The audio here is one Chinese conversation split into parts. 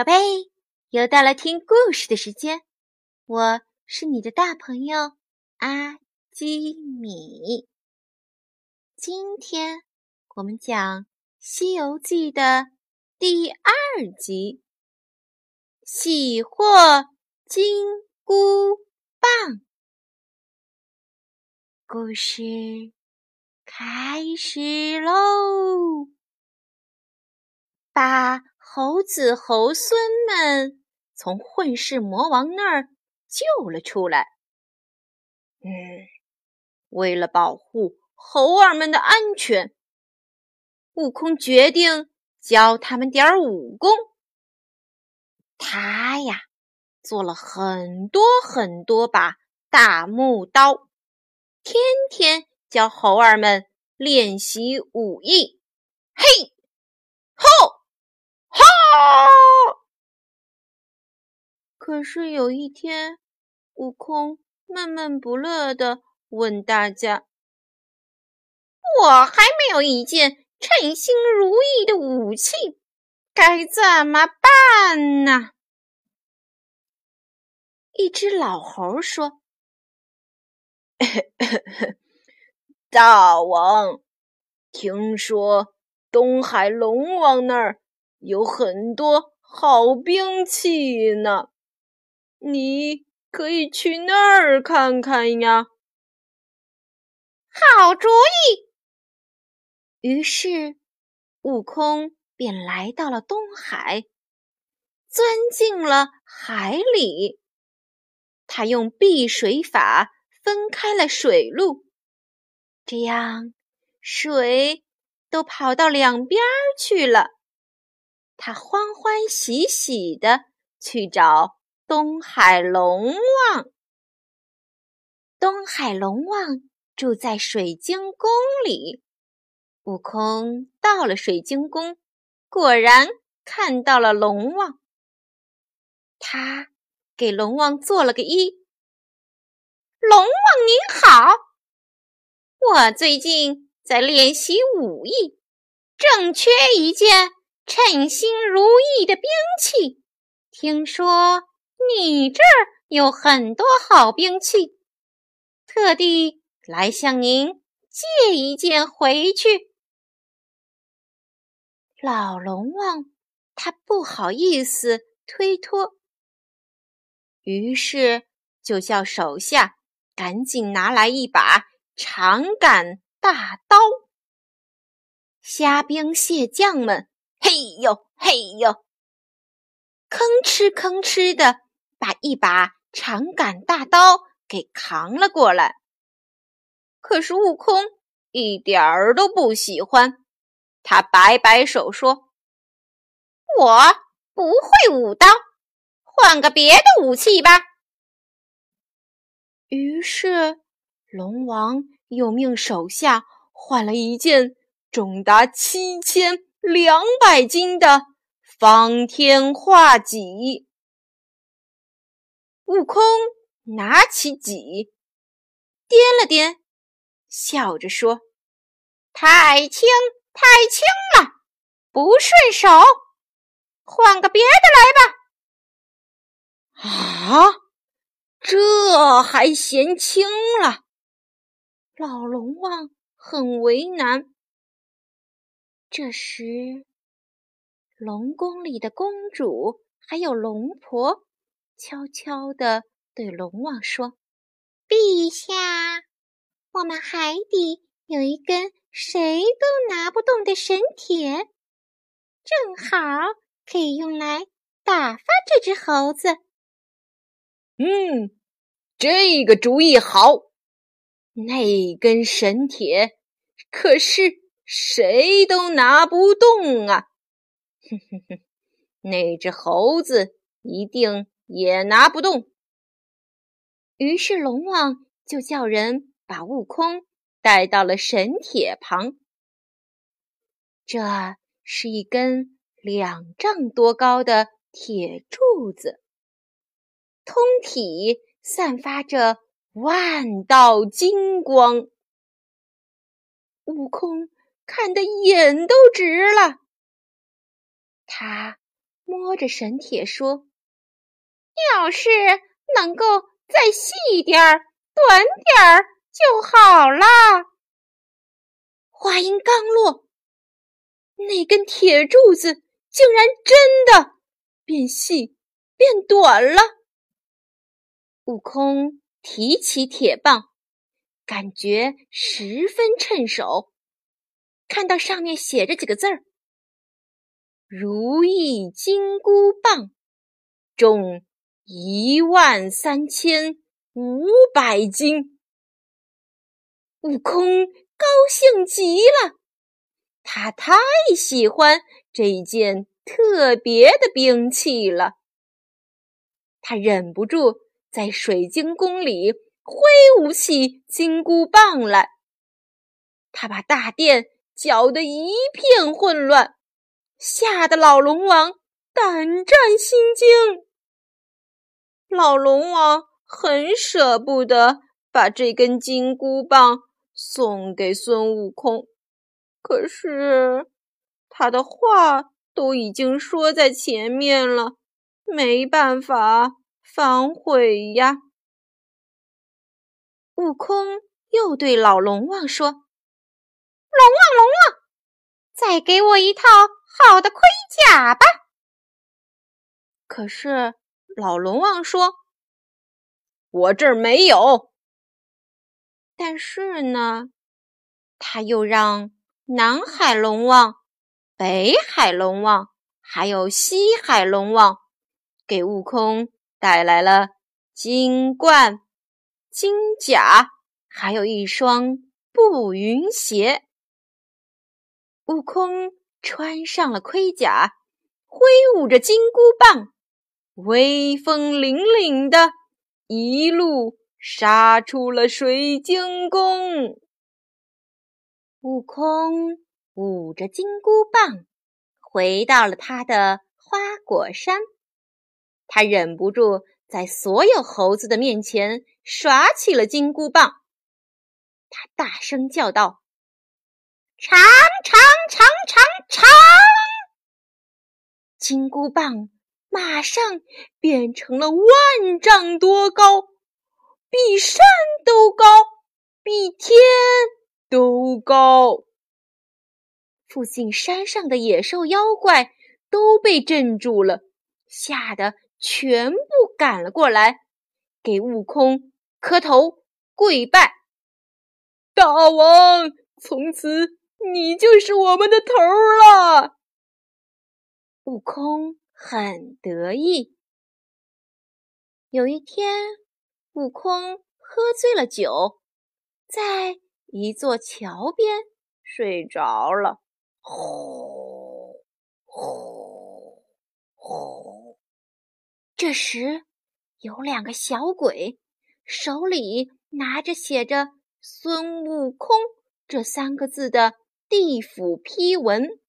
宝贝，又到了听故事的时间，我是你的大朋友阿基米。今天我们讲《西游记》的第二集——喜获金箍棒。故事开始喽！把猴子猴孙们从混世魔王那儿救了出来。嗯，为了保护猴儿们的安全，悟空决定教他们点儿武功。他呀，做了很多很多把大木刀。天天教猴儿们练习武艺，嘿，吼，哈！可是有一天，悟空闷闷不乐地问大家：“我还没有一件称心如意的武器，该怎么办呢？”一只老猴说。大王，听说东海龙王那儿有很多好兵器呢，你可以去那儿看看呀。好主意。于是，悟空便来到了东海，钻进了海里。他用避水法。分开了水路，这样水都跑到两边去了。他欢欢喜喜的去找东海龙王。东海龙王住在水晶宫里。悟空到了水晶宫，果然看到了龙王。他给龙王做了个揖。龙王您好，我最近在练习武艺，正缺一件称心如意的兵器。听说你这儿有很多好兵器，特地来向您借一件回去。老龙王他不好意思推脱，于是就叫手下。赶紧拿来一把长杆大刀，虾兵蟹将们，嘿呦嘿呦，吭哧吭哧的把一把长杆大刀给扛了过来。可是悟空一点儿都不喜欢，他摆摆手说：“我不会舞刀，换个别的武器吧。”于是，龙王又命手下换了一件重达七千两百斤的方天画戟。悟空拿起戟，掂了掂，笑着说：“太轻，太轻了，不顺手，换个别的来吧。”啊！这还嫌轻了，老龙王很为难。这时，龙宫里的公主还有龙婆悄悄地对龙王说：“陛下，我们海底有一根谁都拿不动的神铁，正好可以用来打发这只猴子。”嗯，这个主意好。那根神铁可是谁都拿不动啊！哼哼哼，那只猴子一定也拿不动。于是龙王就叫人把悟空带到了神铁旁。这是一根两丈多高的铁柱子。通体散发着万道金光，悟空看得眼都直了。他摸着神铁说：“要是能够再细一点儿、短点儿就好了。”话音刚落，那根铁柱子竟然真的变细、变短了。悟空提起铁棒，感觉十分趁手。看到上面写着几个字儿：“如意金箍棒，重一万三千五百斤。”悟空高兴极了，他太喜欢这件特别的兵器了，他忍不住在水晶宫里挥舞起金箍棒来，他把大殿。搅得一片混乱，吓得老龙王胆战心惊。老龙王很舍不得把这根金箍棒送给孙悟空，可是他的话都已经说在前面了，没办法反悔呀。悟空又对老龙王说。龙王，龙王，再给我一套好的盔甲吧。可是老龙王说：“我这儿没有。”但是呢，他又让南海龙王、北海龙王还有西海龙王给悟空带来了金冠、金甲，还有一双步云鞋。悟空穿上了盔甲，挥舞着金箍棒，威风凛凛的一路杀出了水晶宫。悟空舞着金箍棒，回到了他的花果山。他忍不住在所有猴子的面前耍起了金箍棒。他大声叫道。长长长长长，金箍棒马上变成了万丈多高，比山都高，比天都高。附近山上的野兽妖怪都被镇住了，吓得全部赶了过来，给悟空磕头跪拜。大王，从此。你就是我们的头了，悟空很得意。有一天，悟空喝醉了酒，在一座桥边睡着了。呼呼呼！这时，有两个小鬼，手里拿着写着“孙悟空”这三个字的。地府批文，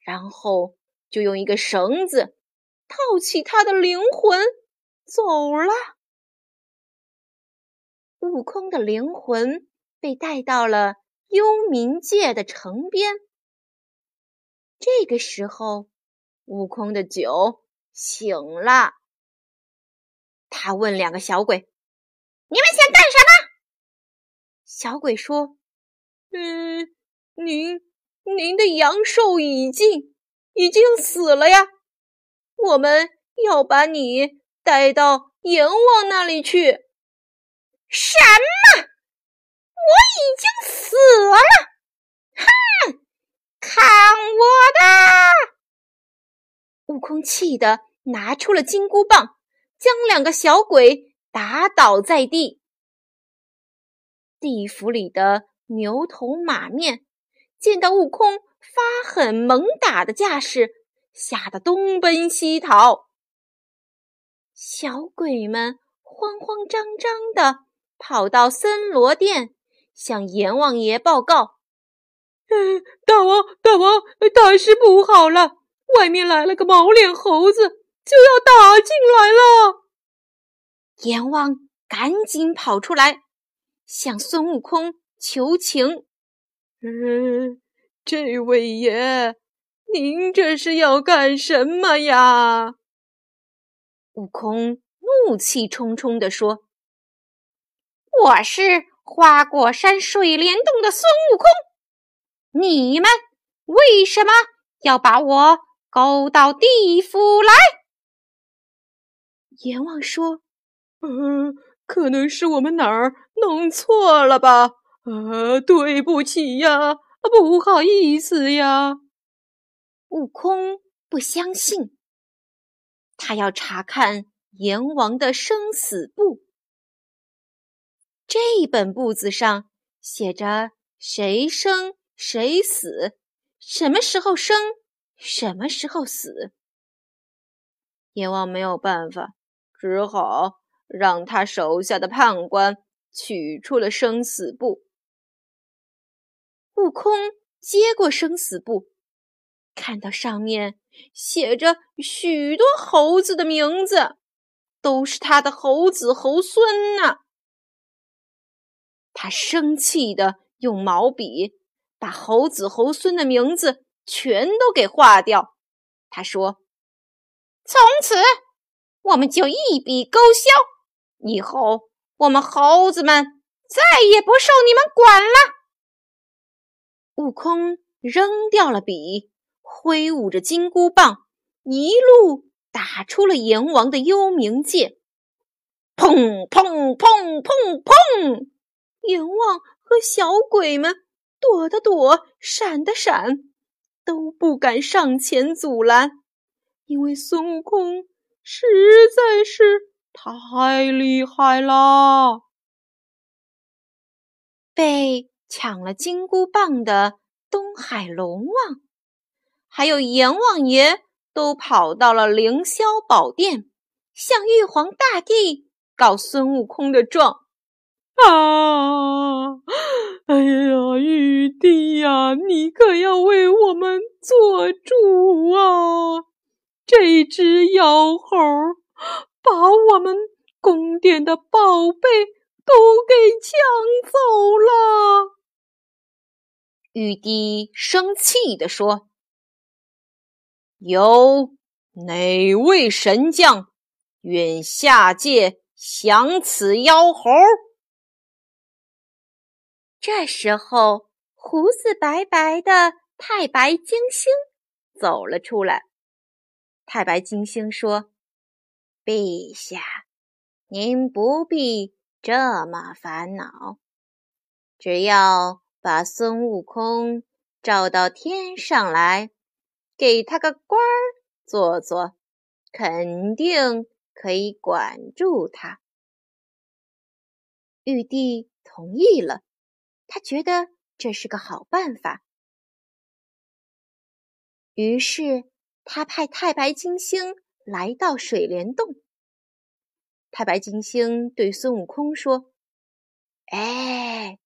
然后就用一个绳子套起他的灵魂走了。悟空的灵魂被带到了幽冥界的城边。这个时候，悟空的酒醒了。他问两个小鬼：“你们想干什么？”小鬼说：“嗯。”您，您的阳寿已尽，已经死了呀！我们要把你带到阎王那里去。什么？我已经死了？哼！看我的！悟空气得拿出了金箍棒，将两个小鬼打倒在地。地府里的牛头马面。见到悟空发狠猛打的架势，吓得东奔西逃。小鬼们慌慌张张的跑到森罗殿，向阎王爷报告：“嗯，大王，大王，大事不好了！外面来了个毛脸猴子，就要打进来了。”阎王赶紧跑出来，向孙悟空求情。嗯，这位爷，您这是要干什么呀？”悟空怒气冲冲地说：“我是花果山水帘洞的孙悟空，你们为什么要把我勾到地府来？”阎王说：“嗯，可能是我们哪儿弄错了吧？呃，对不起呀，不好意思呀。”悟空不相信。他要查看阎王的生死簿，这本簿子上写着谁生谁死，什么时候生，什么时候死。阎王没有办法，只好让他手下的判官取出了生死簿。悟空接过生死簿。看到上面写着许多猴子的名字，都是他的猴子猴孙呢。他生气的用毛笔把猴子猴孙的名字全都给划掉。他说：“从此我们就一笔勾销，以后我们猴子们再也不受你们管了。”悟空扔掉了笔。挥舞着金箍棒，一路打出了阎王的幽冥界。砰砰砰砰砰！阎王和小鬼们躲的躲，闪的闪，都不敢上前阻拦，因为孙悟空实在是太厉害了。被抢了金箍棒的东海龙王。还有阎王爷都跑到了凌霄宝殿，向玉皇大帝告孙悟空的状。啊！哎呀，玉帝呀，你可要为我们做主啊！这只妖猴把我们宫殿的宝贝都给抢走了。玉帝生气地说。有哪位神将愿下界降此妖猴？这时候，胡子白白的太白金星走了出来。太白金星说：“陛下，您不必这么烦恼，只要把孙悟空召到天上来。”给他个官儿做做，肯定可以管住他。玉帝同意了，他觉得这是个好办法。于是他派太白金星来到水帘洞。太白金星对孙悟空说：“哎，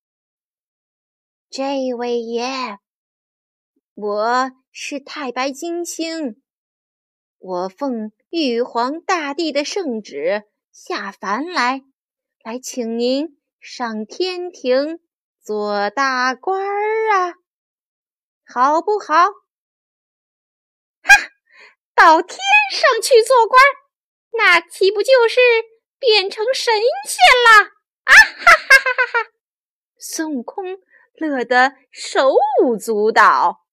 这位爷。”我是太白金星，我奉玉皇大帝的圣旨下凡来，来请您上天庭做大官儿啊，好不好？哈，到天上去做官，那岂不就是变成神仙了？啊哈哈哈哈哈！孙悟空乐得手舞足蹈。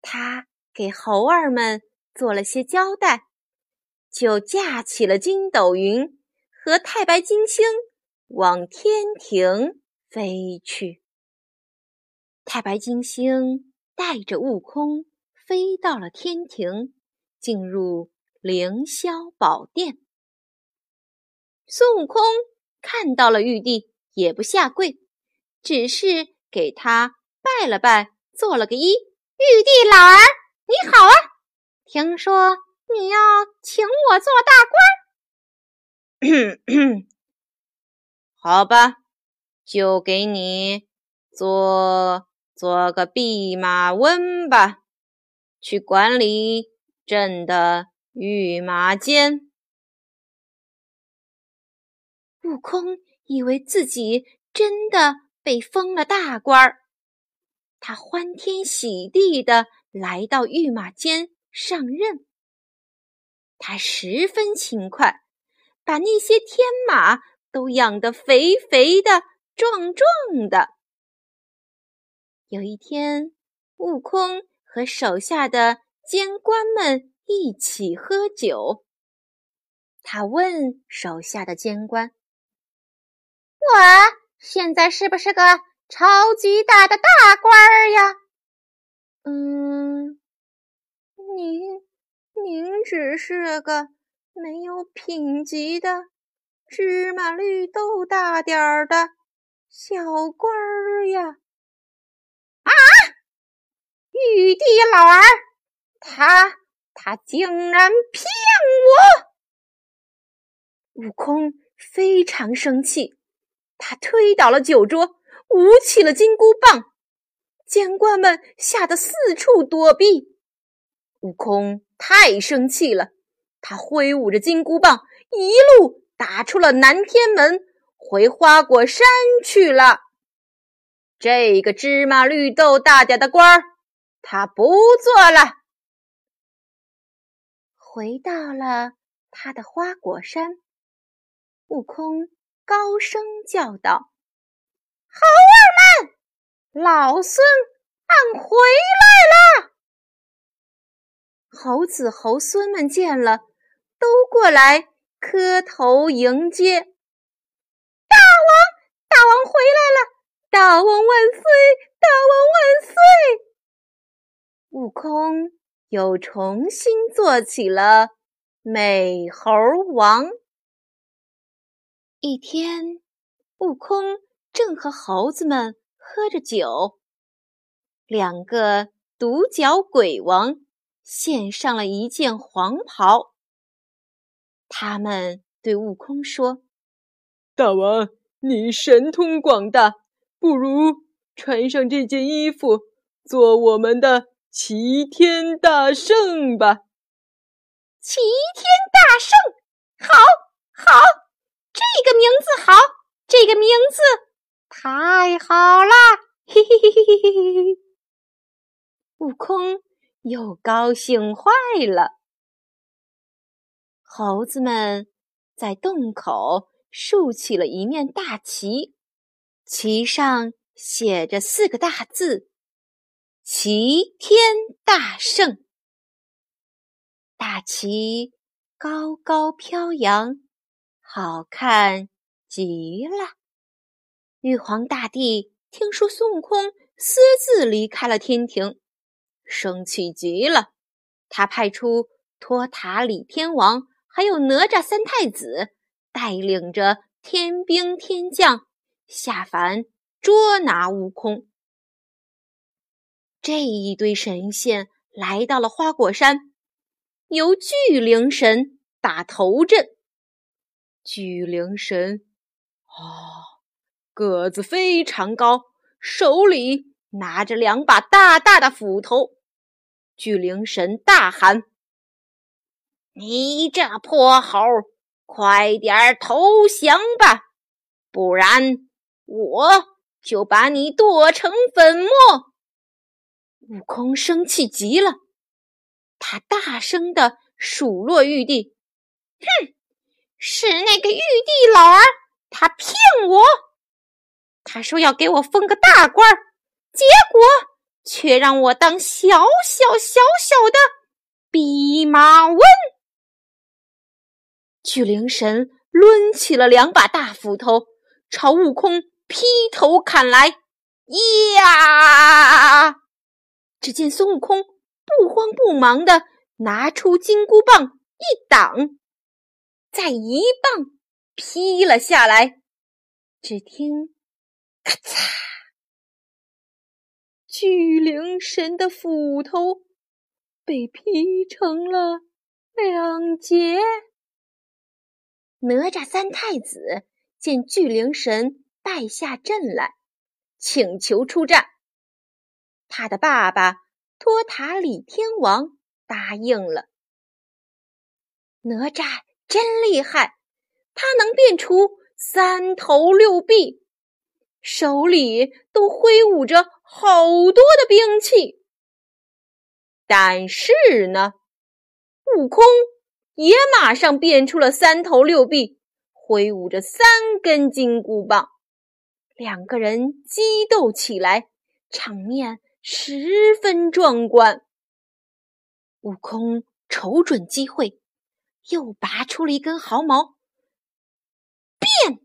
他给猴儿们做了些交代，就架起了筋斗云，和太白金星往天庭飞去。太白金星带着悟空飞到了天庭，进入凌霄宝殿。孙悟空看到了玉帝，也不下跪，只是给他拜了拜，做了个揖。玉帝老儿，你好啊！听说你要请我做大官，好吧，就给你做做个弼马温吧，去管理朕的御马监。悟空以为自己真的被封了大官儿。他欢天喜地的来到御马监上任。他十分勤快，把那些天马都养得肥肥的、壮壮的。有一天，悟空和手下的监官们一起喝酒。他问手下的监官：“我现在是不是个超级大的大官儿呀？”“嗯，您，您只是个没有品级的芝麻绿豆大点儿的小官儿呀。”“啊！玉帝老儿，他他竟然骗我！”悟空非常生气，他推倒了酒桌，舞起了金箍棒。监官们吓得四处躲避。悟空太生气了，他挥舞着金箍棒，一路打出了南天门，回花果山去了。这个芝麻绿豆大点的官儿，他不做了，回到了他的花果山。悟空高声叫道：“猴儿们，老孙俺回来了！”猴子猴孙们见了，都过来磕头迎接。大王，大王回来了！大王万岁！大王万岁！悟空又重新做起了美猴王。一天，悟空正和猴子们喝着酒，两个独角鬼王献上了一件黄袍。他们对悟空说：“大王，你神通广大，不如穿上这件衣服，做我们的齐天大圣吧！”齐天大圣，好，好。这个名字好，这个名字太好了！嘿嘿嘿嘿嘿嘿嘿！悟空又高兴坏了。猴子们在洞口竖起了一面大旗，旗上写着四个大字：“齐天大圣”。大旗高高飘扬。好看极了！玉皇大帝听说孙悟空私自离开了天庭，生气极了。他派出托塔李天王还有哪吒三太子，带领着天兵天将下凡捉拿悟空。这一堆神仙来到了花果山，由巨灵神打头阵。巨灵神，啊，个子非常高，手里拿着两把大大的斧头。巨灵神大喊：“你这泼猴，快点投降吧，不然我就把你剁成粉末！”悟空生气极了，他大声的数落玉帝：“哼！”是那个玉帝老儿，他骗我。他说要给我封个大官儿，结果却让我当小小小小的弼马温。巨灵神抡起了两把大斧头，朝悟空劈头砍来。呀！只见孙悟空不慌不忙的拿出金箍棒一挡。再一棒劈了下来，只听“咔嚓”，巨灵神的斧头被劈成了两截。哪吒三太子见巨灵神败下阵来，请求出战。他的爸爸托塔李天王答应了。哪吒。真厉害，他能变出三头六臂，手里都挥舞着好多的兵器。但是呢，悟空也马上变出了三头六臂，挥舞着三根金箍棒，两个人激斗起来，场面十分壮观。悟空瞅准机会，又拔出了一根毫毛，变，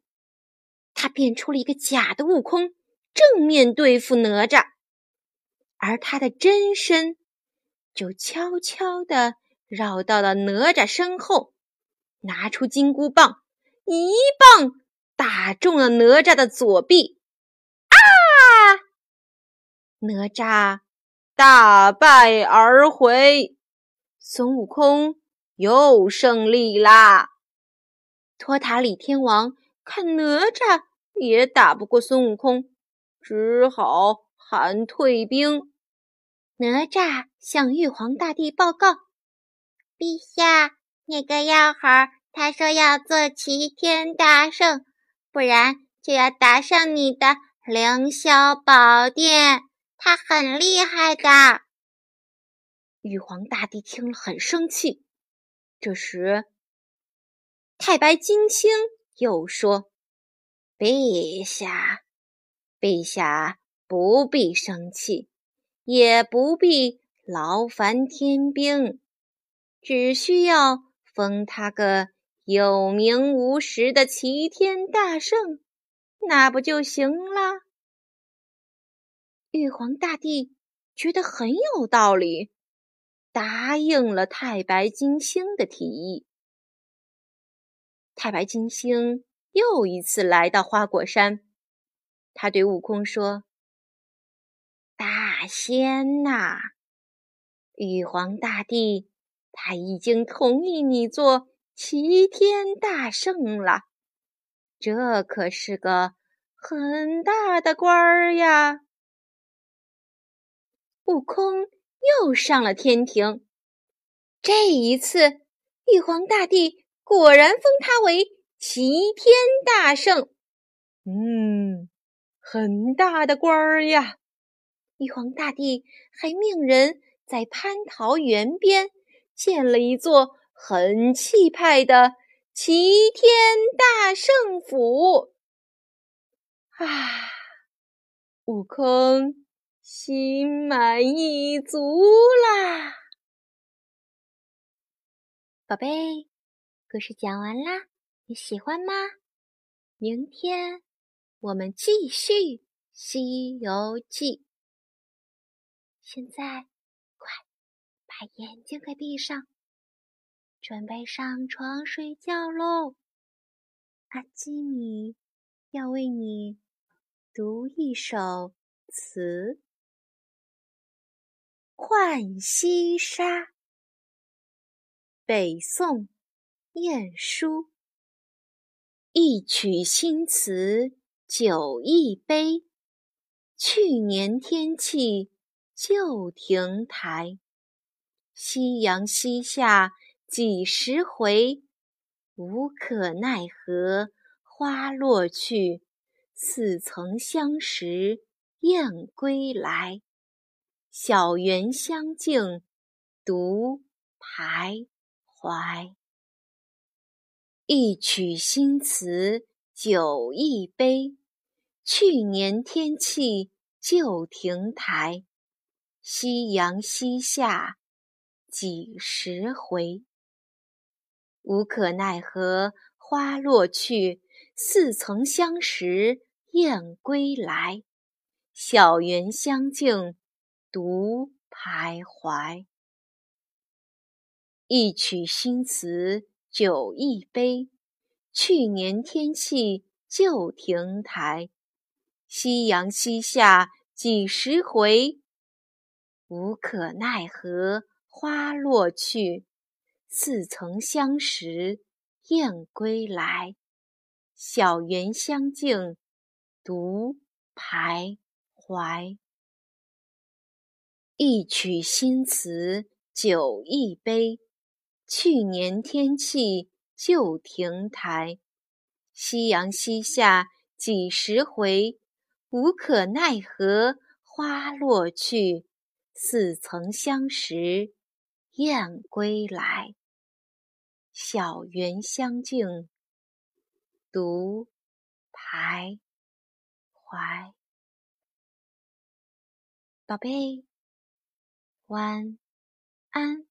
他变出了一个假的悟空，正面对付哪吒，而他的真身就悄悄地绕到了哪吒身后，拿出金箍棒，一棒打中了哪吒的左臂，啊！哪吒大败而回。孙悟空又胜利啦！托塔李天王看哪吒也打不过孙悟空，只好喊退兵。哪吒向玉皇大帝报告：“陛下，那个妖猴他说要做齐天大圣，不然就要打上你的凌霄宝殿。他很厉害的。”玉皇大帝听了很生气。这时，太白金星又说：“陛下，陛下不必生气，也不必劳烦天兵，只需要封他个有名无实的齐天大圣，那不就行了？”玉皇大帝觉得很有道理。答应了太白金星的提议。太白金星又一次来到花果山，他对悟空说：“大仙呐，玉皇大帝他已经同意你做齐天大圣了，这可是个很大的官儿呀。”悟空。又上了天庭，这一次，玉皇大帝果然封他为齐天大圣。嗯，很大的官儿呀！玉皇大帝还命人在蟠桃园边建了一座很气派的齐天大圣府。啊，悟空。心满意足啦，宝贝，故事讲完啦，你喜欢吗？明天我们继续《西游记》。现在，快把眼睛给闭上，准备上床睡觉喽。阿基米要为你读一首词。《浣溪沙》北宋，晏殊。一曲新词酒一杯，去年天气旧亭台。夕阳西下几时回？无可奈何花落去，似曾相识燕归来。小园香径独徘徊，一曲新词酒一杯。去年天气旧亭台，夕阳西下几时回？无可奈何花落去，似曾相识燕归来。小园香径。独徘徊，一曲新词酒一杯。去年天气旧亭台，夕阳西下几时回？无可奈何花落去，似曾相识燕归来。小园香径独徘徊。一曲新词酒一杯，去年天气旧亭台。夕阳西下几时回？无可奈何花落去，似曾相识燕归来。小园香径独徘徊。宝贝，晚安。